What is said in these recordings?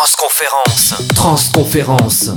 Transconférence. Transconférence.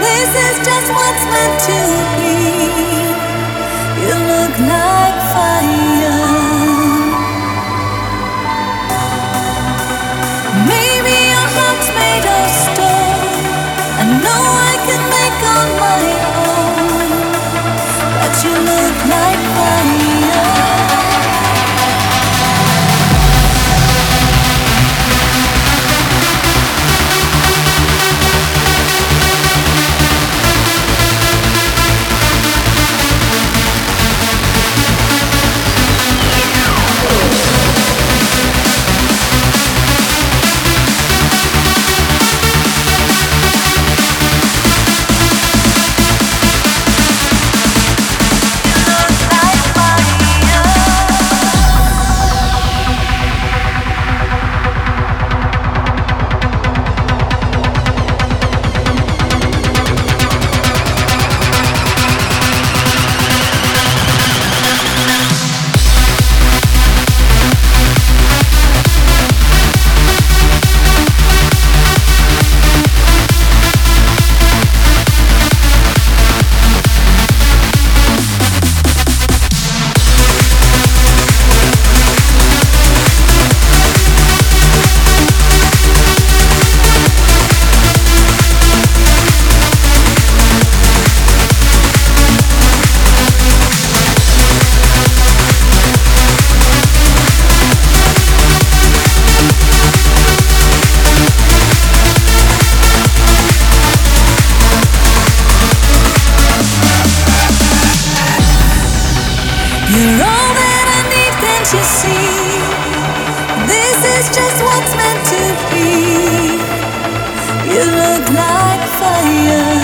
This is just what's meant to be. You look like. like fire.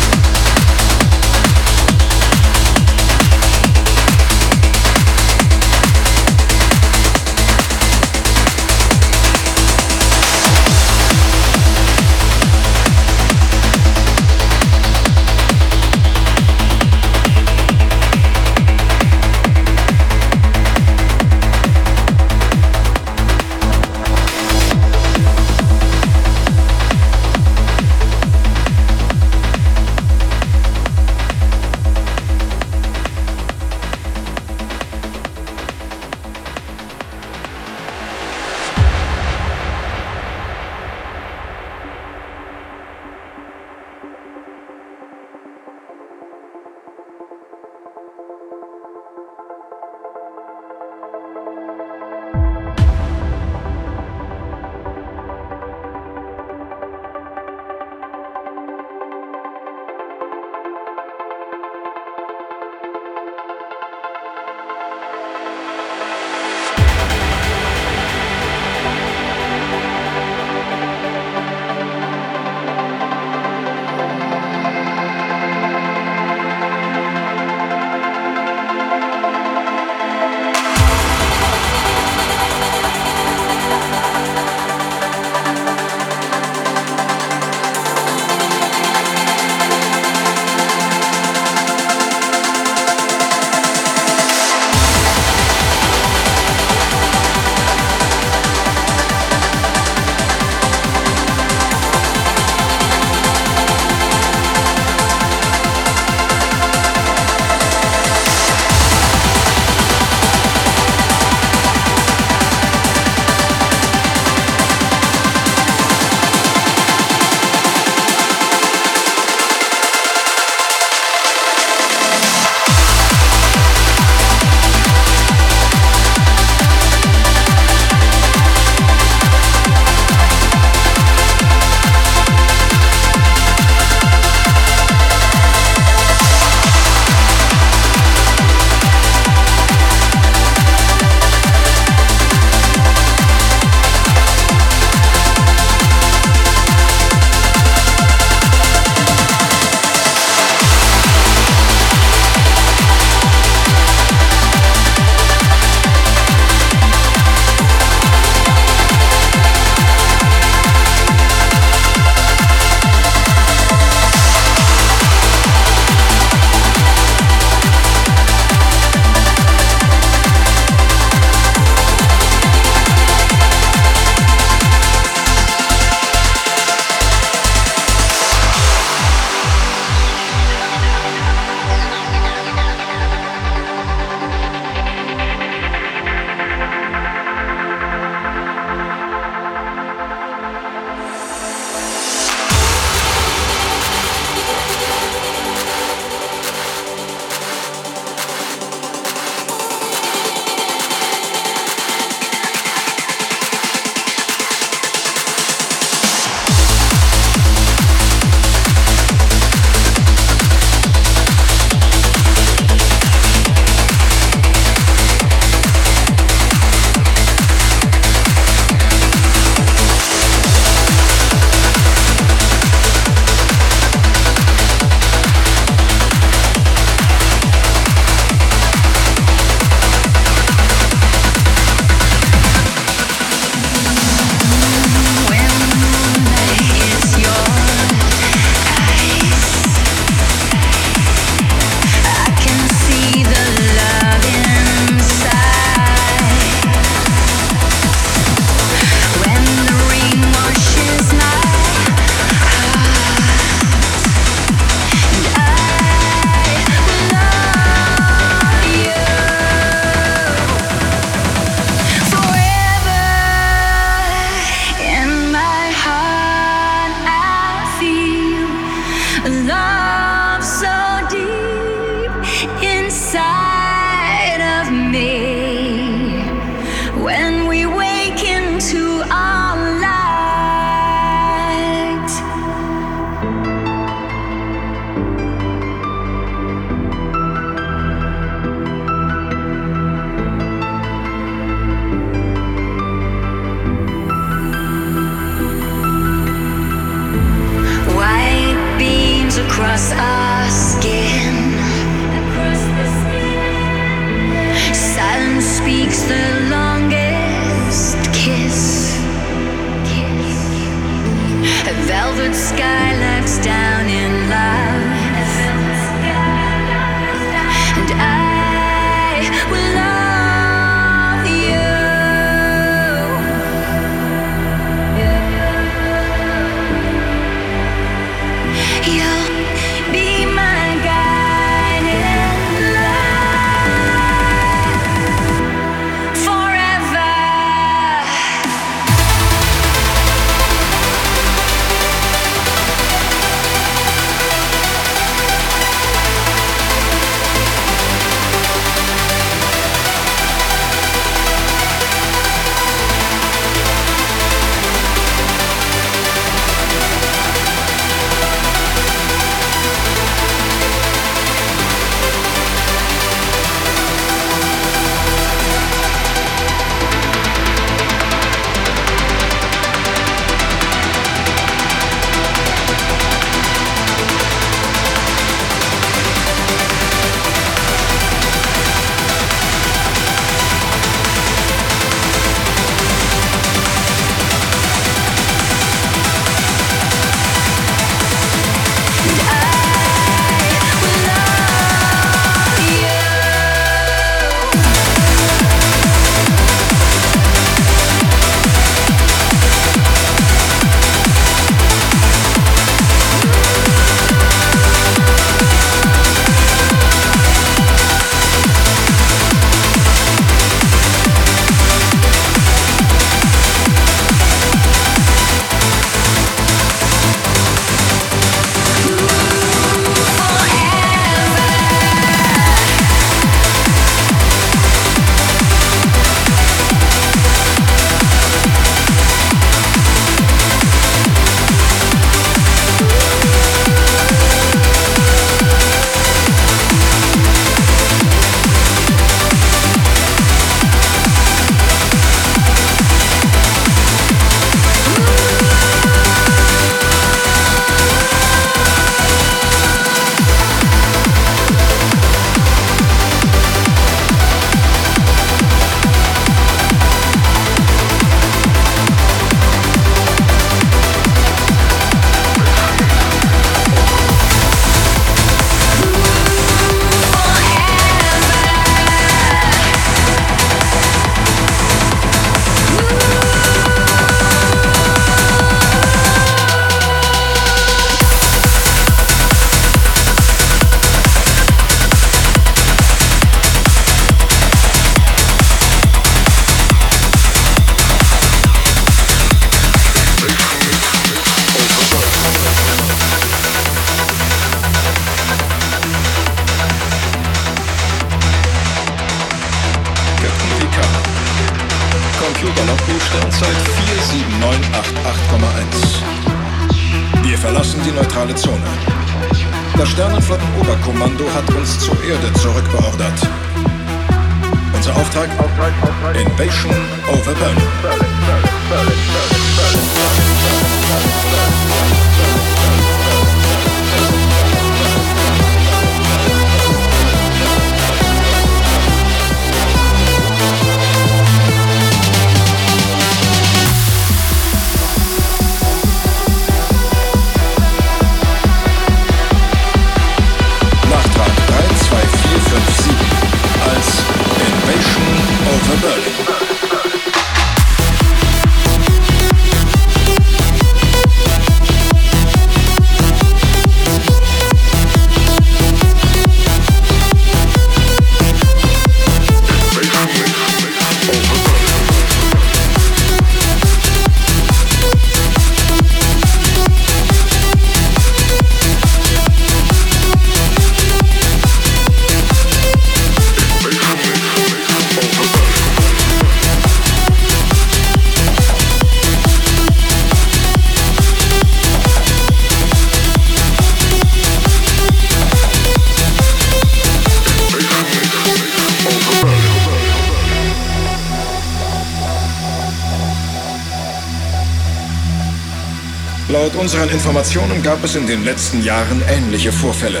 Unseren Informationen gab es in den letzten Jahren ähnliche Vorfälle.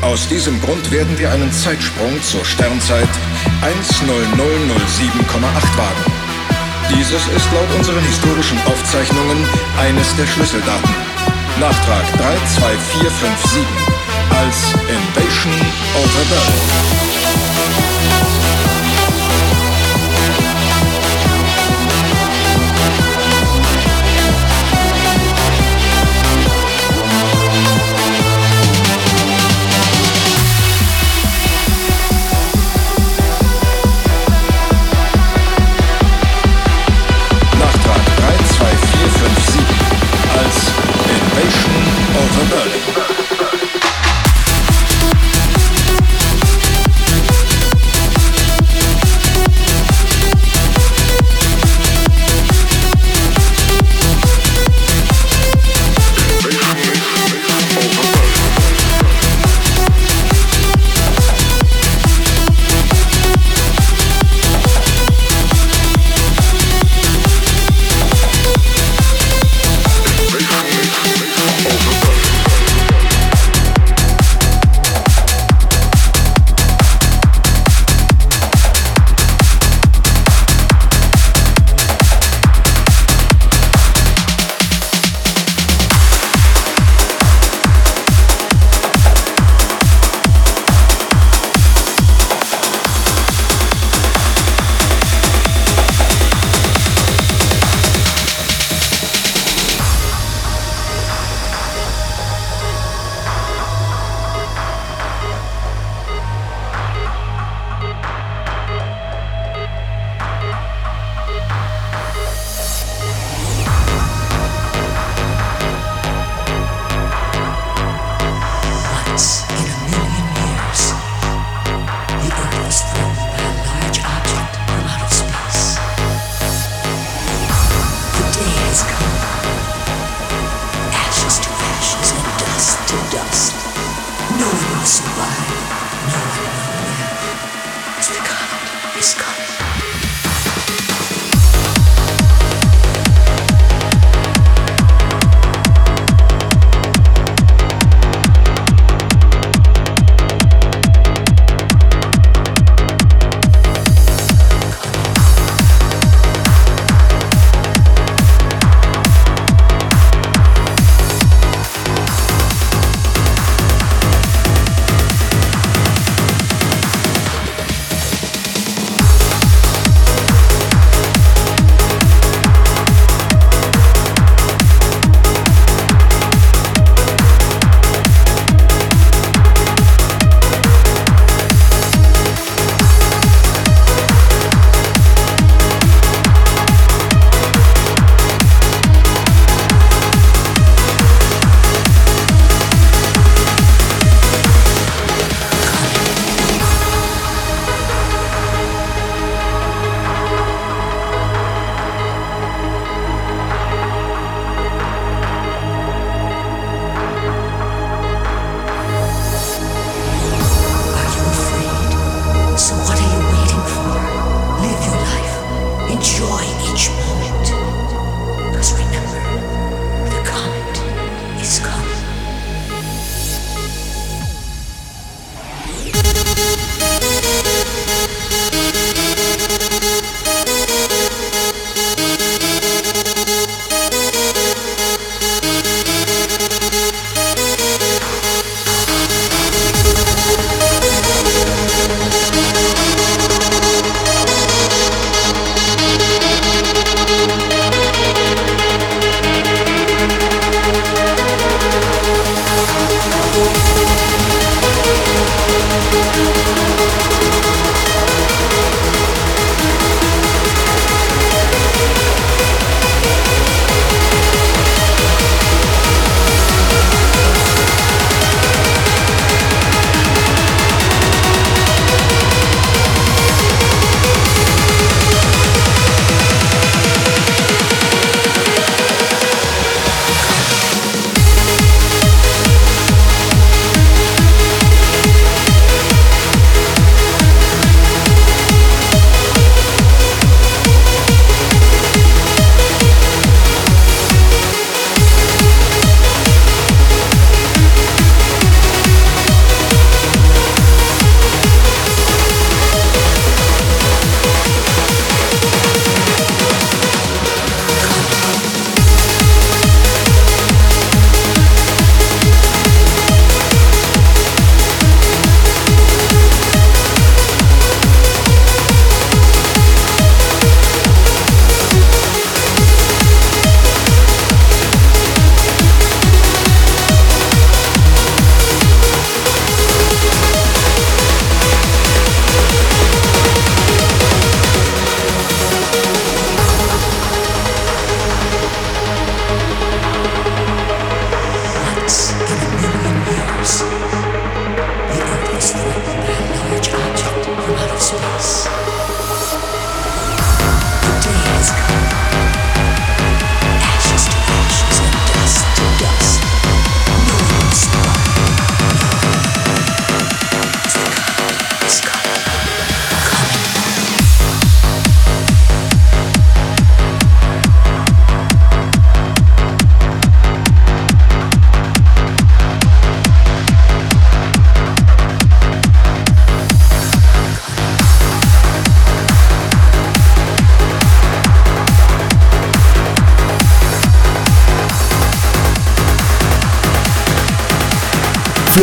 Aus diesem Grund werden wir einen Zeitsprung zur Sternzeit 10007,8 wagen. Dieses ist laut unseren historischen Aufzeichnungen eines der Schlüsseldaten. Nachtrag 32457 als Invasion over Berlin.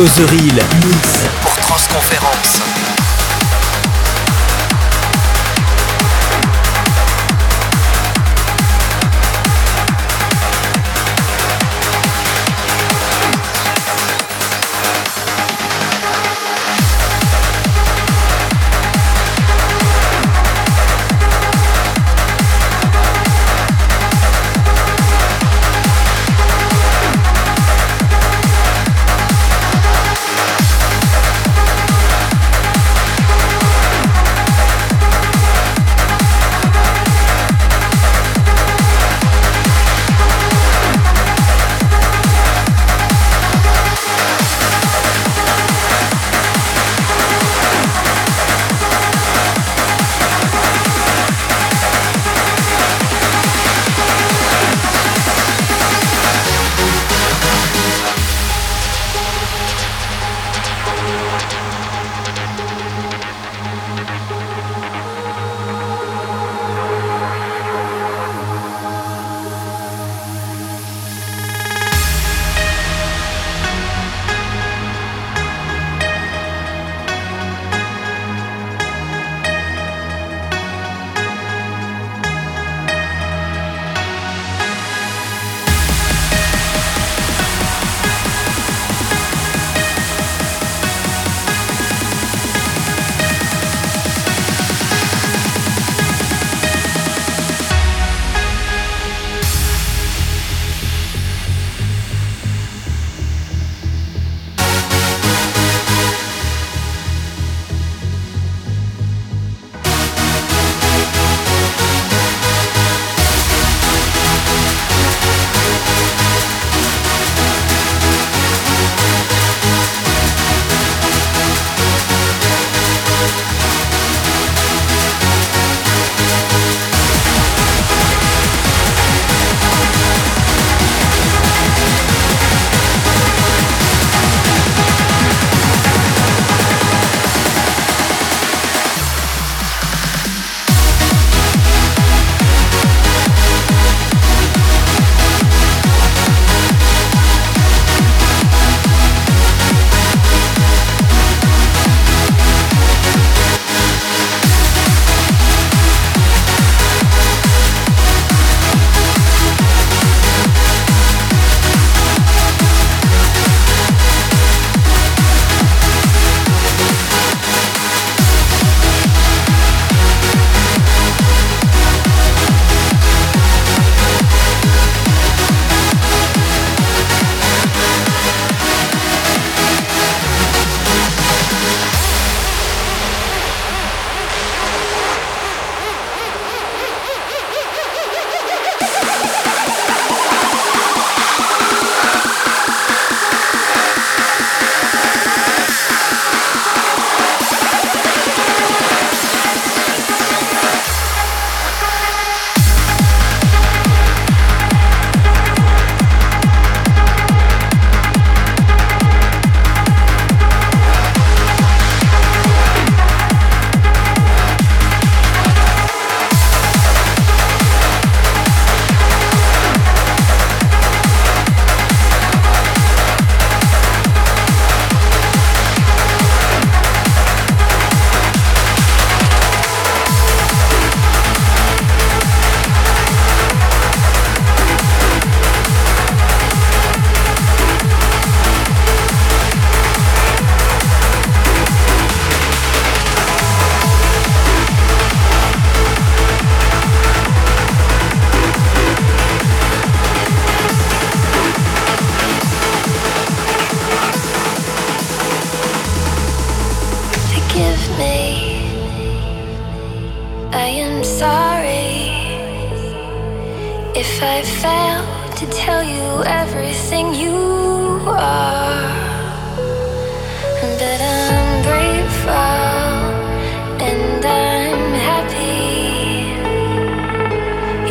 Causerie Mix pour Transconférence.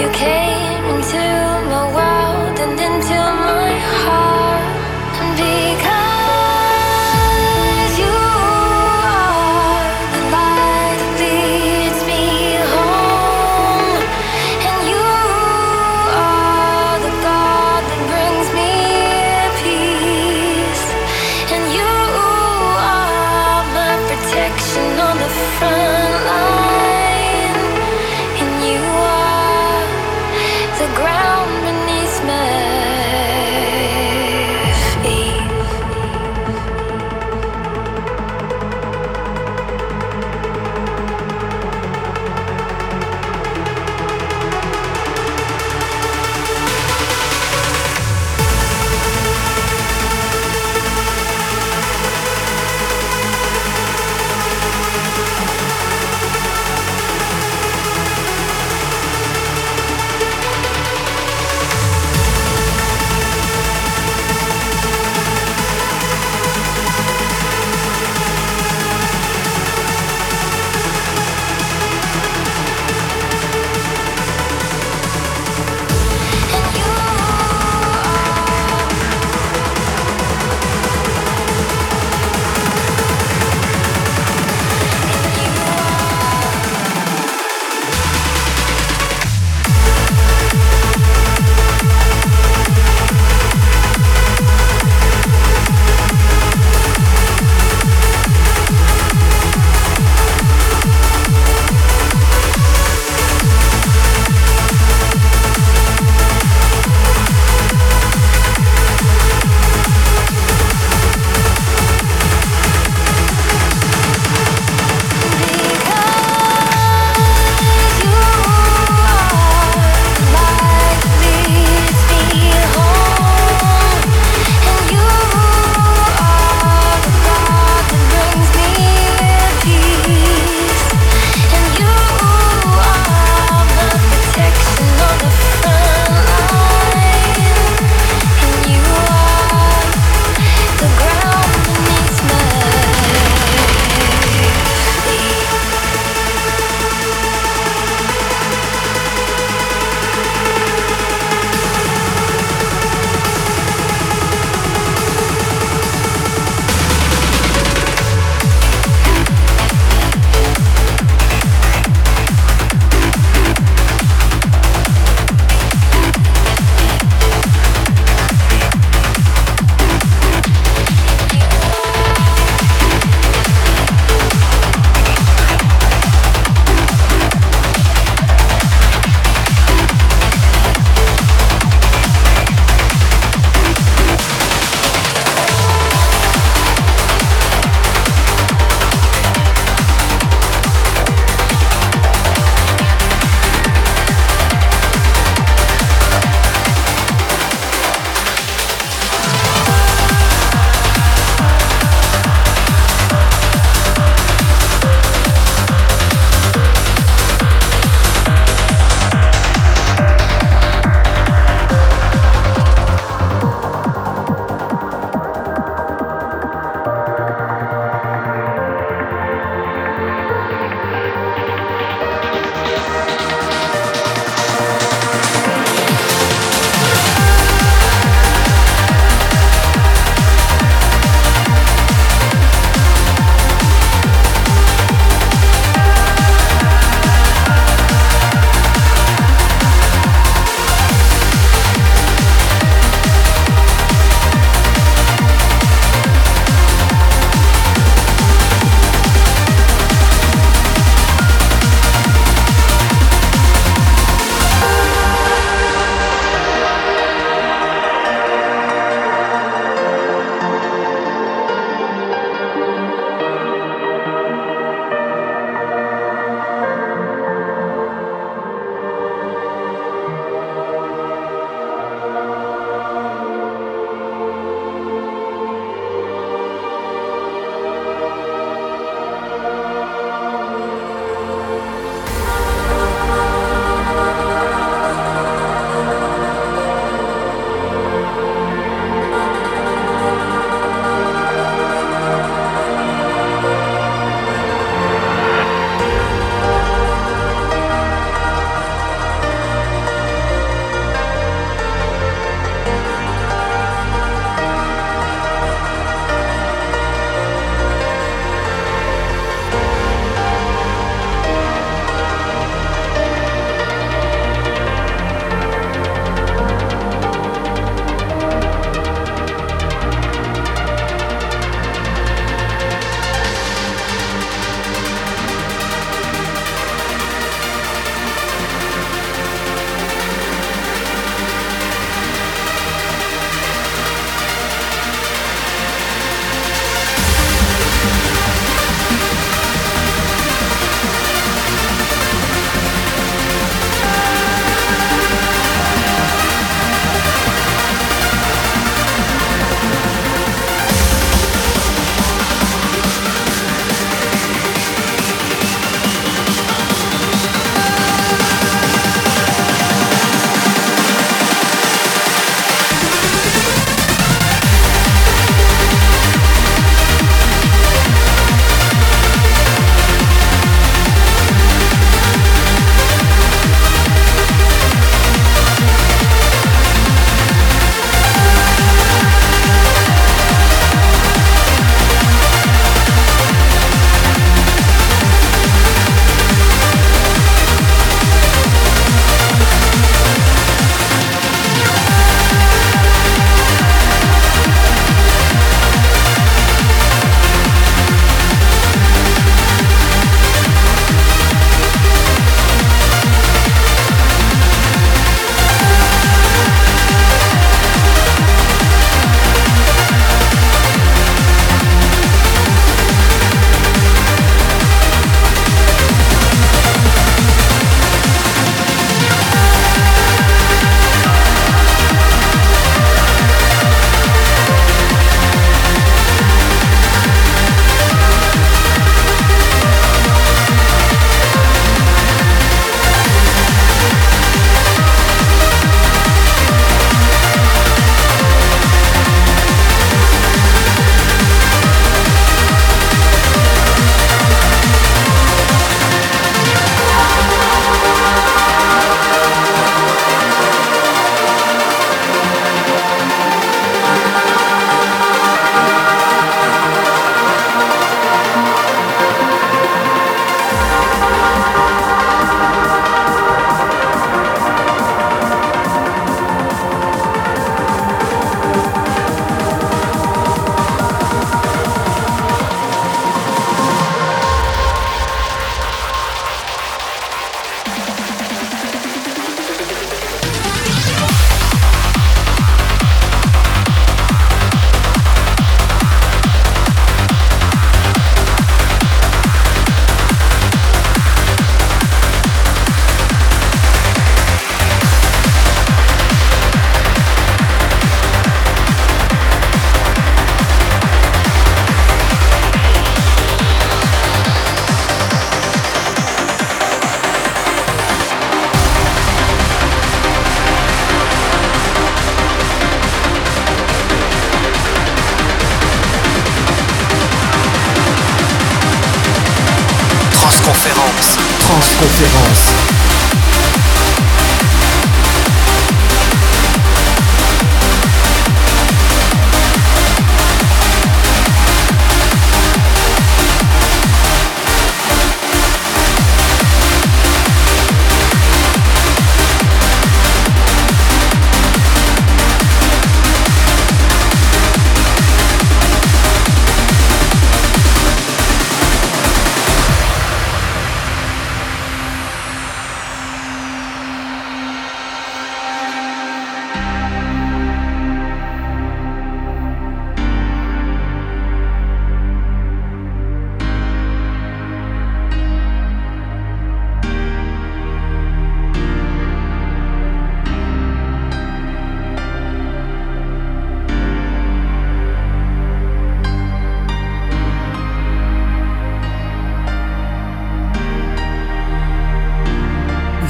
You came.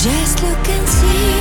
Just look and see.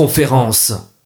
conférence.